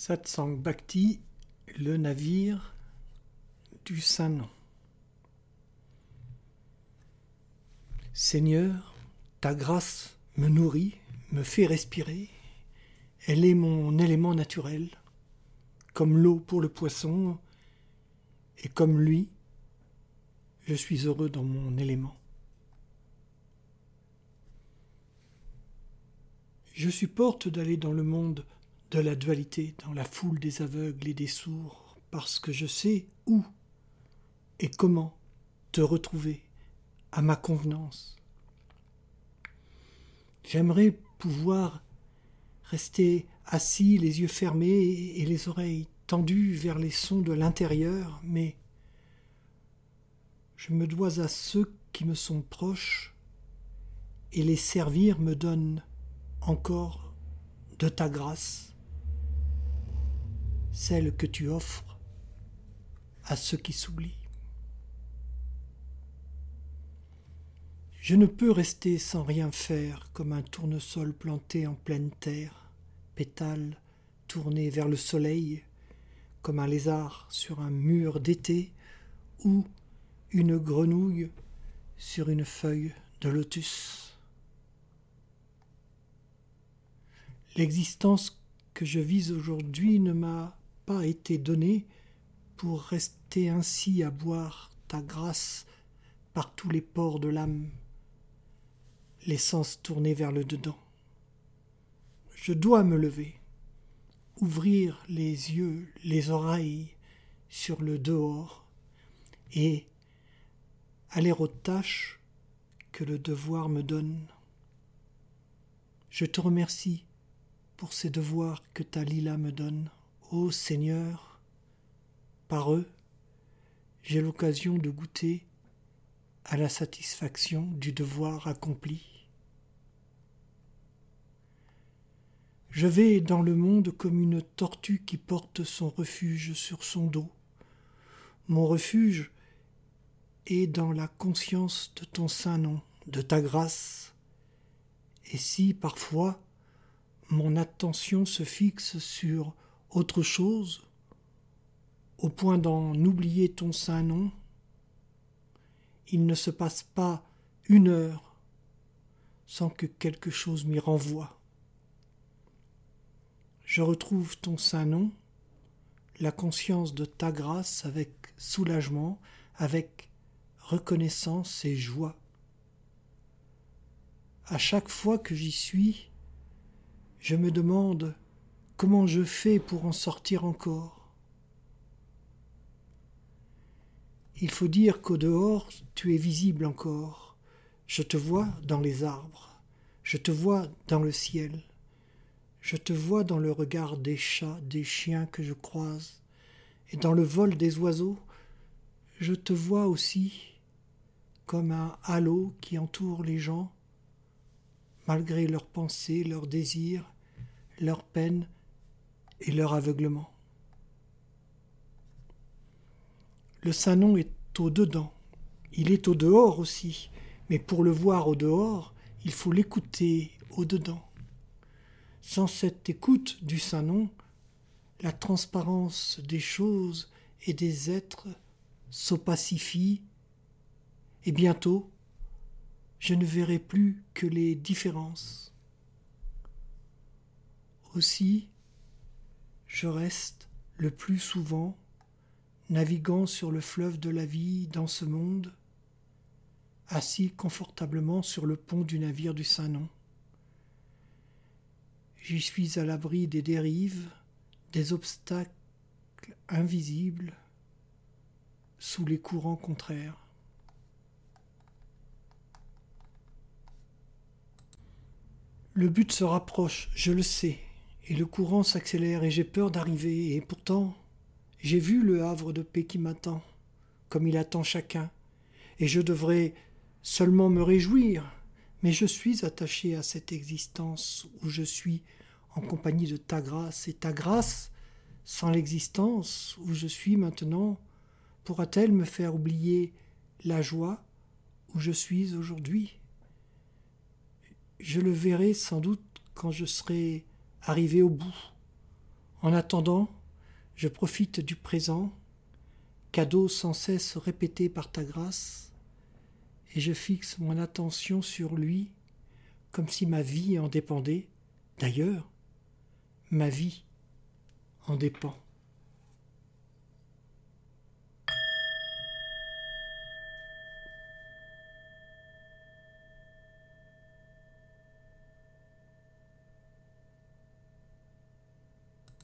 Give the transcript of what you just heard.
Satsang Bhakti, le navire du Saint-Nom. Seigneur, ta grâce me nourrit, me fait respirer. Elle est mon élément naturel, comme l'eau pour le poisson, et comme lui, je suis heureux dans mon élément. Je supporte d'aller dans le monde de la dualité dans la foule des aveugles et des sourds, parce que je sais où et comment te retrouver à ma convenance. J'aimerais pouvoir rester assis, les yeux fermés et les oreilles tendues vers les sons de l'intérieur, mais je me dois à ceux qui me sont proches, et les servir me donne encore de ta grâce celle que tu offres à ceux qui s'oublient. Je ne peux rester sans rien faire comme un tournesol planté en pleine terre, pétales tournés vers le soleil, comme un lézard sur un mur d'été ou une grenouille sur une feuille de lotus. L'existence que je vis aujourd'hui ne m'a pas été donné pour rester ainsi à boire ta grâce par tous les pores de l'âme, les sens tournés vers le dedans. Je dois me lever, ouvrir les yeux, les oreilles sur le dehors et aller aux tâches que le devoir me donne. Je te remercie pour ces devoirs que ta lila me donne. Ô Seigneur, par eux, j'ai l'occasion de goûter à la satisfaction du devoir accompli. Je vais dans le monde comme une tortue qui porte son refuge sur son dos. Mon refuge est dans la conscience de ton saint nom, de ta grâce. Et si parfois mon attention se fixe sur autre chose, au point d'en oublier ton saint nom, il ne se passe pas une heure sans que quelque chose m'y renvoie. Je retrouve ton saint nom, la conscience de ta grâce avec soulagement, avec reconnaissance et joie. À chaque fois que j'y suis, je me demande Comment je fais pour en sortir encore? Il faut dire qu'au dehors, tu es visible encore. Je te vois dans les arbres, je te vois dans le ciel, je te vois dans le regard des chats, des chiens que je croise, et dans le vol des oiseaux, je te vois aussi comme un halo qui entoure les gens, malgré leurs pensées, leurs désirs, leurs peines, et leur aveuglement. Le Saint-Nom est au dedans, il est au dehors aussi, mais pour le voir au dehors, il faut l'écouter au dedans. Sans cette écoute du Saint-Nom, la transparence des choses et des êtres s'opacifie, et bientôt je ne verrai plus que les différences. Aussi, je reste le plus souvent naviguant sur le fleuve de la vie dans ce monde, assis confortablement sur le pont du navire du Saint-Nom. J'y suis à l'abri des dérives, des obstacles invisibles, sous les courants contraires. Le but se rapproche, je le sais, et le courant s'accélère et j'ai peur d'arriver, et pourtant j'ai vu le havre de paix qui m'attend, comme il attend chacun, et je devrais seulement me réjouir, mais je suis attaché à cette existence où je suis en compagnie de ta grâce, et ta grâce, sans l'existence où je suis maintenant, pourra-t-elle me faire oublier la joie où je suis aujourd'hui? Je le verrai sans doute quand je serai arrivé au bout, En attendant, je profite du présent, cadeau sans cesse répété par ta grâce, et je fixe mon attention sur lui comme si ma vie en dépendait. D'ailleurs, ma vie en dépend.